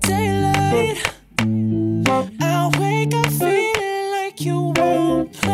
Daylight. I wake up feeling like you won't play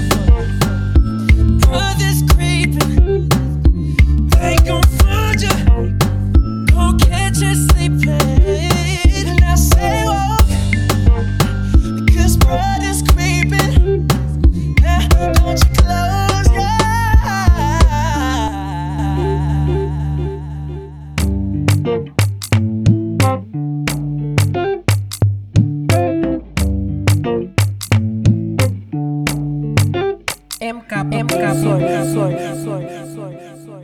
Cap, M Cap, Sol, Sol, Sol, Sol, Sol,